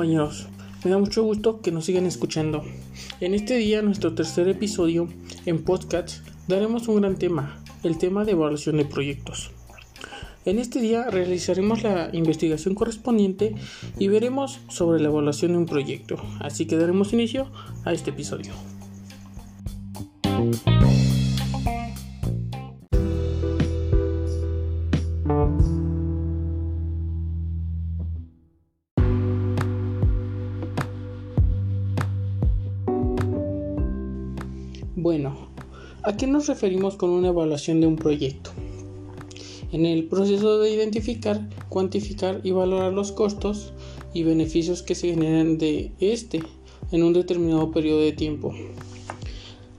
compañeros? Me da mucho gusto que nos sigan escuchando. En este día, nuestro tercer episodio en podcast, daremos un gran tema, el tema de evaluación de proyectos. En este día realizaremos la investigación correspondiente y veremos sobre la evaluación de un proyecto. Así que daremos inicio a este episodio. Qué nos referimos con una evaluación de un proyecto? En el proceso de identificar, cuantificar y valorar los costos y beneficios que se generan de este en un determinado periodo de tiempo.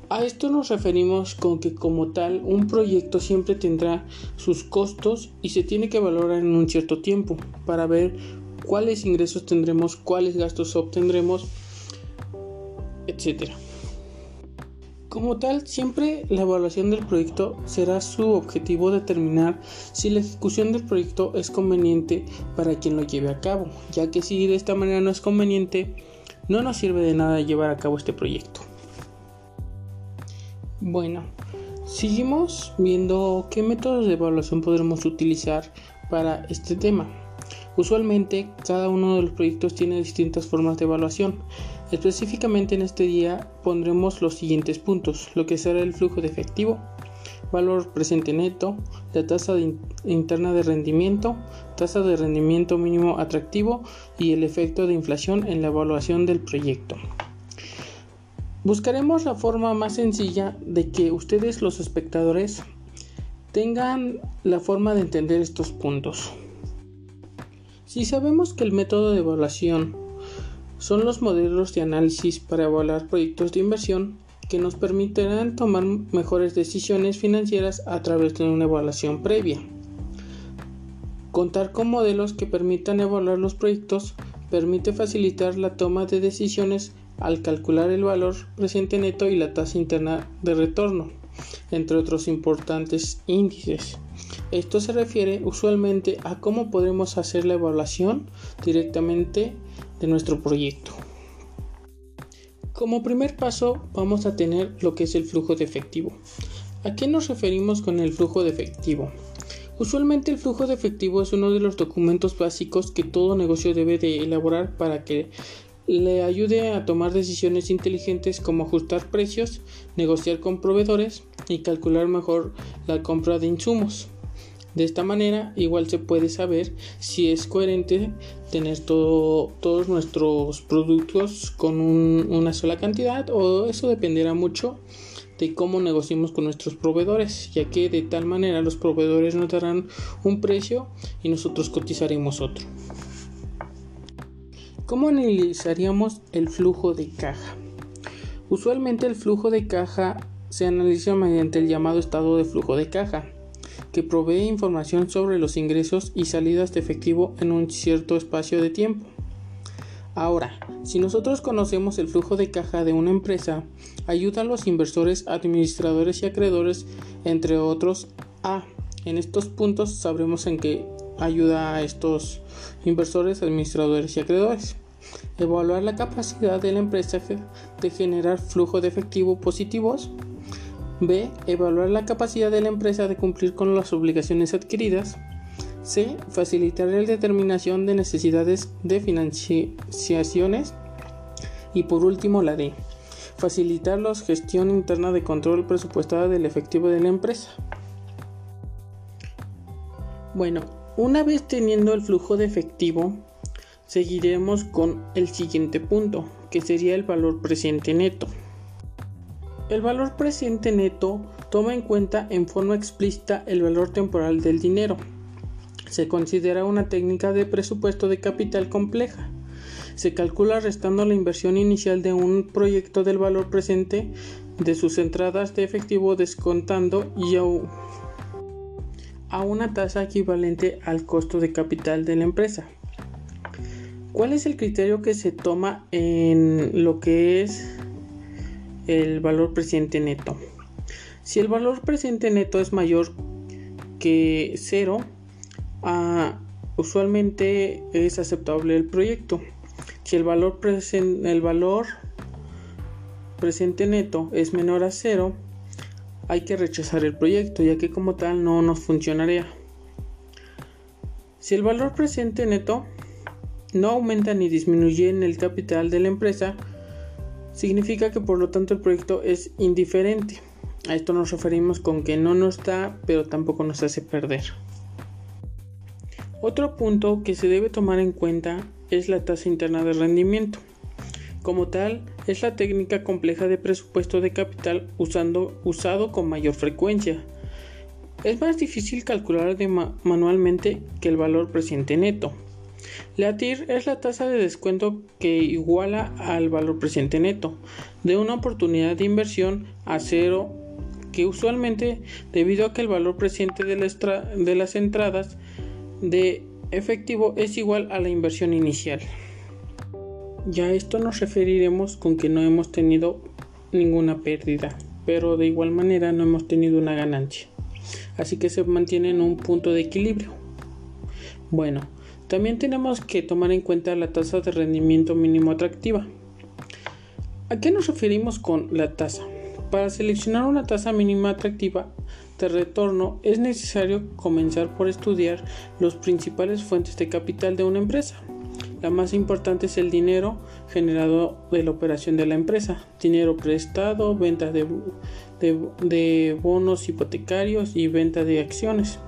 A esto nos referimos con que como tal un proyecto siempre tendrá sus costos y se tiene que valorar en un cierto tiempo para ver cuáles ingresos tendremos, cuáles gastos obtendremos, etcétera. Como tal, siempre la evaluación del proyecto será su objetivo determinar si la ejecución del proyecto es conveniente para quien lo lleve a cabo, ya que si de esta manera no es conveniente, no nos sirve de nada llevar a cabo este proyecto. Bueno, seguimos viendo qué métodos de evaluación podremos utilizar para este tema. Usualmente cada uno de los proyectos tiene distintas formas de evaluación. Específicamente en este día pondremos los siguientes puntos, lo que será el flujo de efectivo, valor presente neto, la tasa interna de rendimiento, tasa de rendimiento mínimo atractivo y el efecto de inflación en la evaluación del proyecto. Buscaremos la forma más sencilla de que ustedes los espectadores tengan la forma de entender estos puntos. Si sabemos que el método de evaluación son los modelos de análisis para evaluar proyectos de inversión que nos permitirán tomar mejores decisiones financieras a través de una evaluación previa. Contar con modelos que permitan evaluar los proyectos permite facilitar la toma de decisiones al calcular el valor presente neto y la tasa interna de retorno, entre otros importantes índices. Esto se refiere usualmente a cómo podremos hacer la evaluación directamente de nuestro proyecto. Como primer paso vamos a tener lo que es el flujo de efectivo. ¿A qué nos referimos con el flujo de efectivo? Usualmente el flujo de efectivo es uno de los documentos básicos que todo negocio debe de elaborar para que le ayude a tomar decisiones inteligentes como ajustar precios, negociar con proveedores y calcular mejor la compra de insumos. De esta manera igual se puede saber si es coherente tener todos nuestros productos con una sola cantidad o eso dependerá mucho de cómo negociemos con nuestros proveedores, ya que de tal manera los proveedores nos darán un precio y nosotros cotizaremos otro. ¿Cómo analizaríamos el flujo de caja? Usualmente el flujo de caja se analiza mediante el llamado estado de flujo de caja que provee información sobre los ingresos y salidas de efectivo en un cierto espacio de tiempo. Ahora, si nosotros conocemos el flujo de caja de una empresa, ayuda a los inversores, administradores y acreedores, entre otros, a. En estos puntos sabremos en qué ayuda a estos inversores, administradores y acreedores. Evaluar la capacidad de la empresa de generar flujo de efectivo positivos B. Evaluar la capacidad de la empresa de cumplir con las obligaciones adquiridas. C. Facilitar la determinación de necesidades de financiaciones. Y por último la D. Facilitar la gestión interna de control presupuestada del efectivo de la empresa. Bueno, una vez teniendo el flujo de efectivo, seguiremos con el siguiente punto, que sería el valor presente neto. El valor presente neto toma en cuenta en forma explícita el valor temporal del dinero. Se considera una técnica de presupuesto de capital compleja. Se calcula restando la inversión inicial de un proyecto del valor presente de sus entradas de efectivo descontando y a una tasa equivalente al costo de capital de la empresa. ¿Cuál es el criterio que se toma en lo que es el valor presente neto. Si el valor presente neto es mayor que cero, ah, usualmente es aceptable el proyecto. Si el valor, el valor presente neto es menor a cero, hay que rechazar el proyecto, ya que como tal no nos funcionaría. Si el valor presente neto no aumenta ni disminuye en el capital de la empresa, significa que por lo tanto el proyecto es indiferente. A esto nos referimos con que no nos da, pero tampoco nos hace perder. Otro punto que se debe tomar en cuenta es la tasa interna de rendimiento. Como tal, es la técnica compleja de presupuesto de capital usando, usado con mayor frecuencia. Es más difícil calcular manualmente que el valor presente neto. La TIR es la tasa de descuento que iguala al valor presente neto de una oportunidad de inversión a cero que usualmente debido a que el valor presente de, las entradas de efectivo es igual a la inversión inicial. Ya esto nos referiremos con que no hemos tenido ninguna pérdida, pero de igual manera no hemos tenido una ganancia. Así que se mantiene en un punto de equilibrio. Bueno, también tenemos que tomar en cuenta la tasa de rendimiento mínimo atractiva. ¿A qué nos referimos con la tasa? Para seleccionar una tasa mínima atractiva de retorno es necesario comenzar por estudiar las principales fuentes de capital de una empresa. La más importante es el dinero generado de la operación de la empresa, dinero prestado, venta de, bonos hipotecarios y venta de acciones.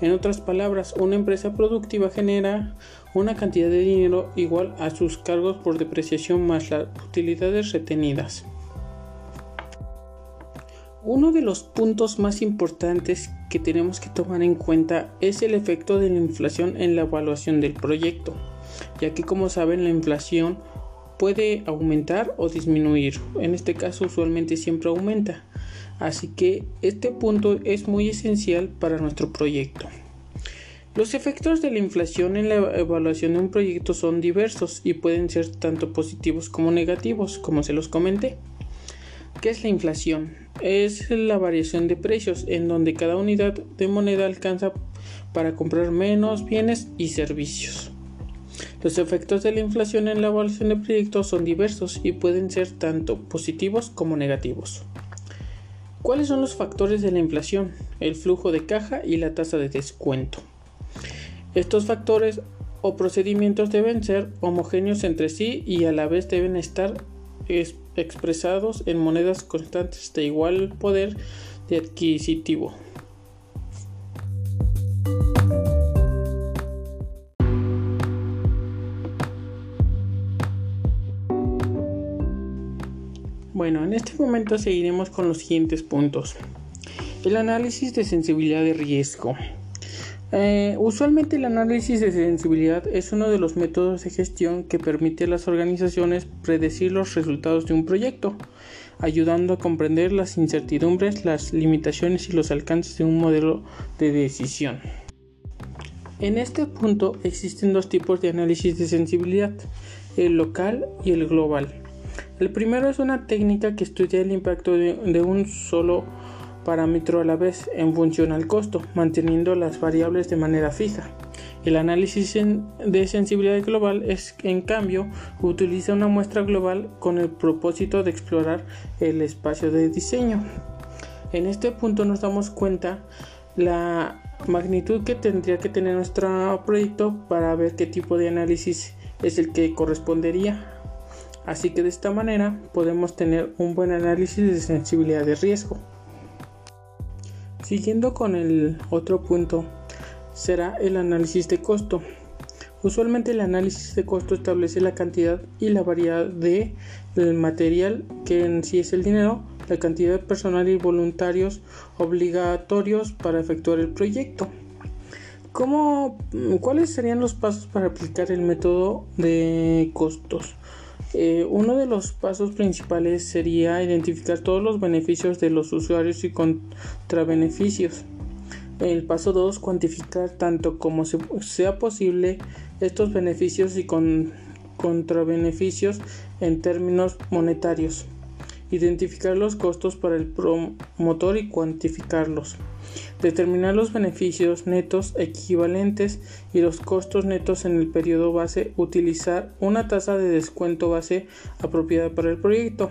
En otras palabras, una empresa productiva genera una cantidad de dinero igual a sus cargos por depreciación más las utilidades retenidas. Uno de los puntos más importantes que tenemos que tomar en cuenta es el efecto de la inflación en la evaluación del proyecto ya que como saben la inflación puede aumentar o disminuir. En este caso usualmente siempre aumenta. Así que este punto es muy esencial para nuestro proyecto. Los efectos de la inflación en la evaluación de un proyecto son diversos y pueden ser tanto positivos como negativos, como se los comenté. ¿Qué es la inflación? Es la variación de precios en donde cada unidad de moneda alcanza para comprar menos bienes y servicios. Los efectos de la inflación en la evaluación de proyectos son diversos y pueden ser tanto positivos como negativos. ¿Cuáles son los factores de la inflación? El flujo de caja y la tasa de descuento. Estos factores o procedimientos deben ser homogéneos entre sí y a la vez deben estar expresados en monedas constantes de igual poder de adquisitivo. Bueno, en este momento seguiremos con los siguientes puntos. El análisis de sensibilidad de riesgo. Eh, usualmente el análisis de sensibilidad es uno de los métodos de gestión que permite a las organizaciones predecir los resultados de un proyecto, ayudando a comprender las incertidumbres, las limitaciones y los alcances de un modelo de decisión. En este punto existen dos tipos de análisis de sensibilidad, el local y el global. El primero es una técnica que estudia el impacto de, un solo parámetro a la vez en función al costo, manteniendo las variables de manera fija. El análisis de sensibilidad global es, en cambio, utiliza una muestra global con el propósito de explorar el espacio de diseño. En este punto nos damos cuenta la magnitud que tendría que tener nuestro proyecto para ver qué tipo de análisis es el que correspondería Así que de esta manera podemos tener un buen análisis de sensibilidad de riesgo. Siguiendo con el otro punto será el análisis de costo. Usualmente el análisis de costo establece la cantidad y la variedad de material que en sí es el dinero, la cantidad de personal y voluntarios obligatorios para efectuar el proyecto. ¿Cómo, ¿Cuáles serían los pasos para aplicar el método de costos? Eh, uno de los pasos principales sería identificar todos los beneficios de los usuarios y contrabeneficios. El paso 2, cuantificar tanto como sea posible estos beneficios y contrabeneficios en términos monetarios. Identificar los costos para el promotor y cuantificarlos, determinar los beneficios netos equivalentes y los costos netos en el periodo base, utilizar una tasa de descuento base apropiada para el proyecto.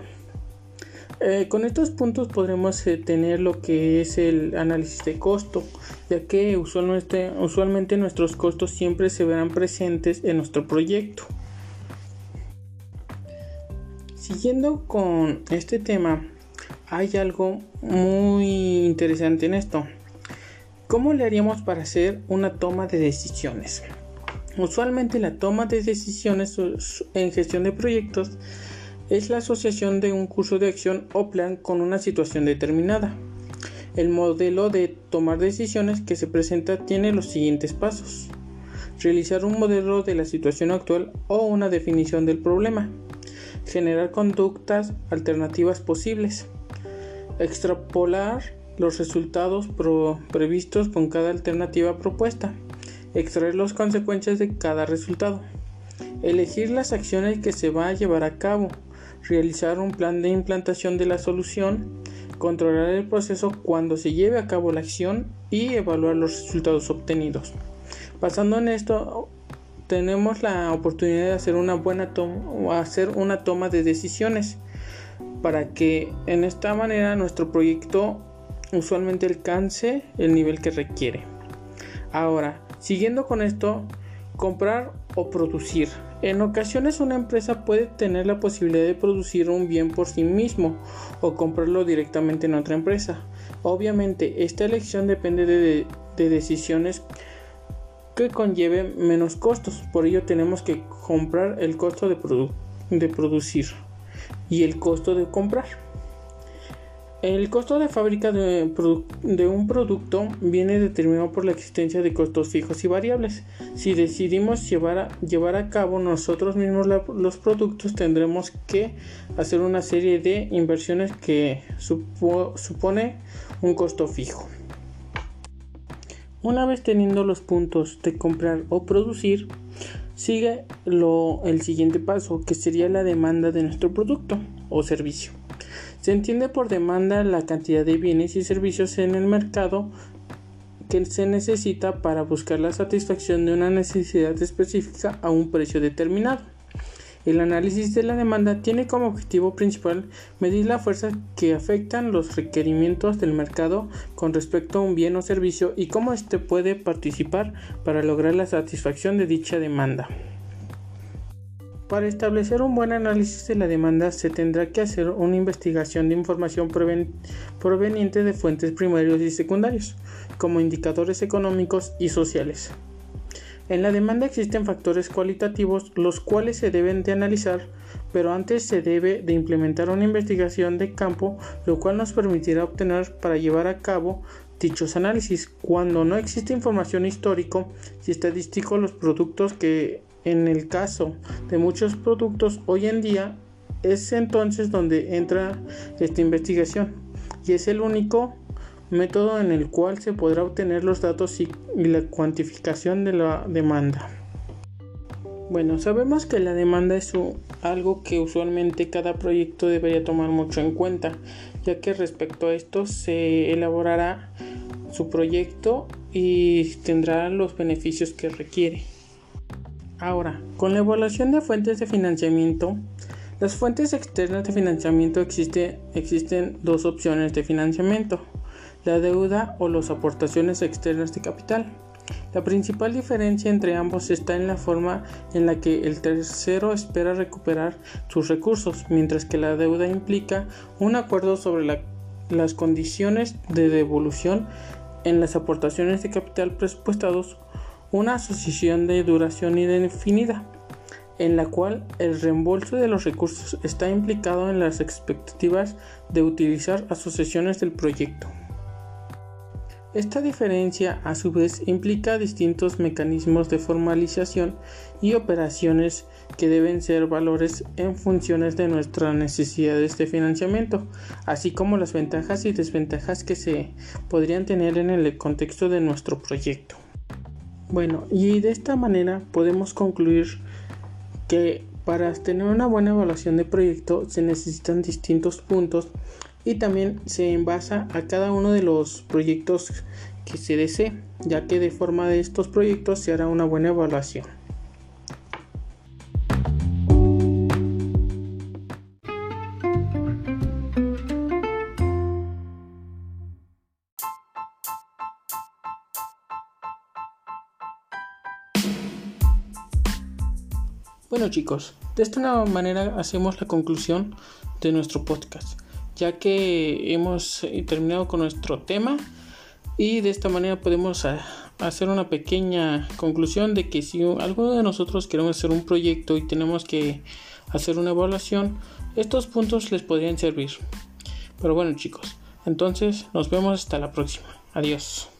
Eh, con estos puntos podremos eh, tener lo que es el análisis de costo, ya que usualmente, usualmente nuestros costos siempre se verán presentes en nuestro proyecto. Siguiendo con este tema, hay algo muy interesante en esto. ¿Cómo le haríamos para hacer una toma de decisiones? Usualmente la toma de decisiones en gestión de proyectos es la asociación de un curso de acción o plan con una situación determinada. El modelo de tomar decisiones que se presenta tiene los siguientes pasos. Realizar un modelo de la situación actual o una definición del problema generar conductas alternativas posibles, extrapolar los resultados previstos con cada alternativa propuesta, extraer las consecuencias de cada resultado, elegir las acciones que se va a llevar a cabo, realizar un plan de implantación de la solución, controlar el proceso cuando se lleve a cabo la acción y evaluar los resultados obtenidos. Basando en esto, tenemos la oportunidad de hacer una buena toma o hacer una toma de decisiones para que en esta manera nuestro proyecto usualmente alcance el nivel que requiere. Ahora, siguiendo con esto, comprar o producir. En ocasiones una empresa puede tener la posibilidad de producir un bien por sí mismo o comprarlo directamente en otra empresa. Obviamente esta elección depende de, de decisiones que conlleve menos costos. Por ello tenemos que comprar el costo de, producir y el costo de comprar. El costo de fábrica de, un producto viene determinado por la existencia de costos fijos y variables. Si decidimos llevar a, llevar a cabo nosotros mismos los productos, tendremos que hacer una serie de inversiones que supone un costo fijo. Una vez teniendo los puntos de comprar o producir, sigue el siguiente paso, que sería la demanda de nuestro producto o servicio. Se entiende por demanda la cantidad de bienes y servicios en el mercado que se necesita para buscar la satisfacción de una necesidad específica a un precio determinado. El análisis de la demanda tiene como objetivo principal medir la fuerza que afectan los requerimientos del mercado con respecto a un bien o servicio y cómo éste puede participar para lograr la satisfacción de dicha demanda. Para establecer un buen análisis de la demanda se tendrá que hacer una investigación de información proveniente de fuentes primarios y secundarios, como indicadores económicos y sociales. En la demanda existen factores cualitativos los cuales se deben de analizar, pero antes se debe de implementar una investigación de campo, lo cual nos permitirá obtener para llevar a cabo dichos análisis. Cuando no existe información histórico y estadístico, los productos que en el caso de muchos productos hoy en día es entonces donde entra esta investigación y es el único método en el cual se podrá obtener los datos y, la cuantificación de la demanda. Bueno, sabemos que la demanda es algo que usualmente cada proyecto debería tomar mucho en cuenta, ya que respecto a esto se elaborará su proyecto y tendrá los beneficios que requiere. Ahora, con la evaluación de fuentes de financiamiento, las fuentes externas de financiamiento existe, existen dos opciones de financiamiento la deuda o las aportaciones externas de capital. La principal diferencia entre ambos está en la forma en la que el tercero espera recuperar sus recursos, mientras que la deuda implica un acuerdo sobre las condiciones de devolución en las aportaciones de capital presupuestados, una asociación de duración indefinida, en la cual el reembolso de los recursos está implicado en las expectativas de utilizar asociaciones del proyecto. Esta diferencia a su vez implica distintos mecanismos de formalización y operaciones que deben ser valores en funciones de nuestras necesidades de financiamiento, así como las ventajas y desventajas que se podrían tener en el contexto de nuestro proyecto. Bueno, y de esta manera podemos concluir que Para tener una buena evaluación de proyecto se necesitan distintos puntos y también se envasa a cada uno de los proyectos que se desee, ya que de forma de estos proyectos se hará una buena evaluación. Bueno chicos, de esta manera hacemos la conclusión de nuestro podcast, ya que hemos eh, terminado con nuestro tema y de esta manera podemos ah, hacer una pequeña conclusión de que si alguno de nosotros queremos hacer un proyecto y tenemos que hacer una evaluación, estos puntos les podrían servir. Pero bueno chicos, entonces nos vemos hasta la próxima. Adiós.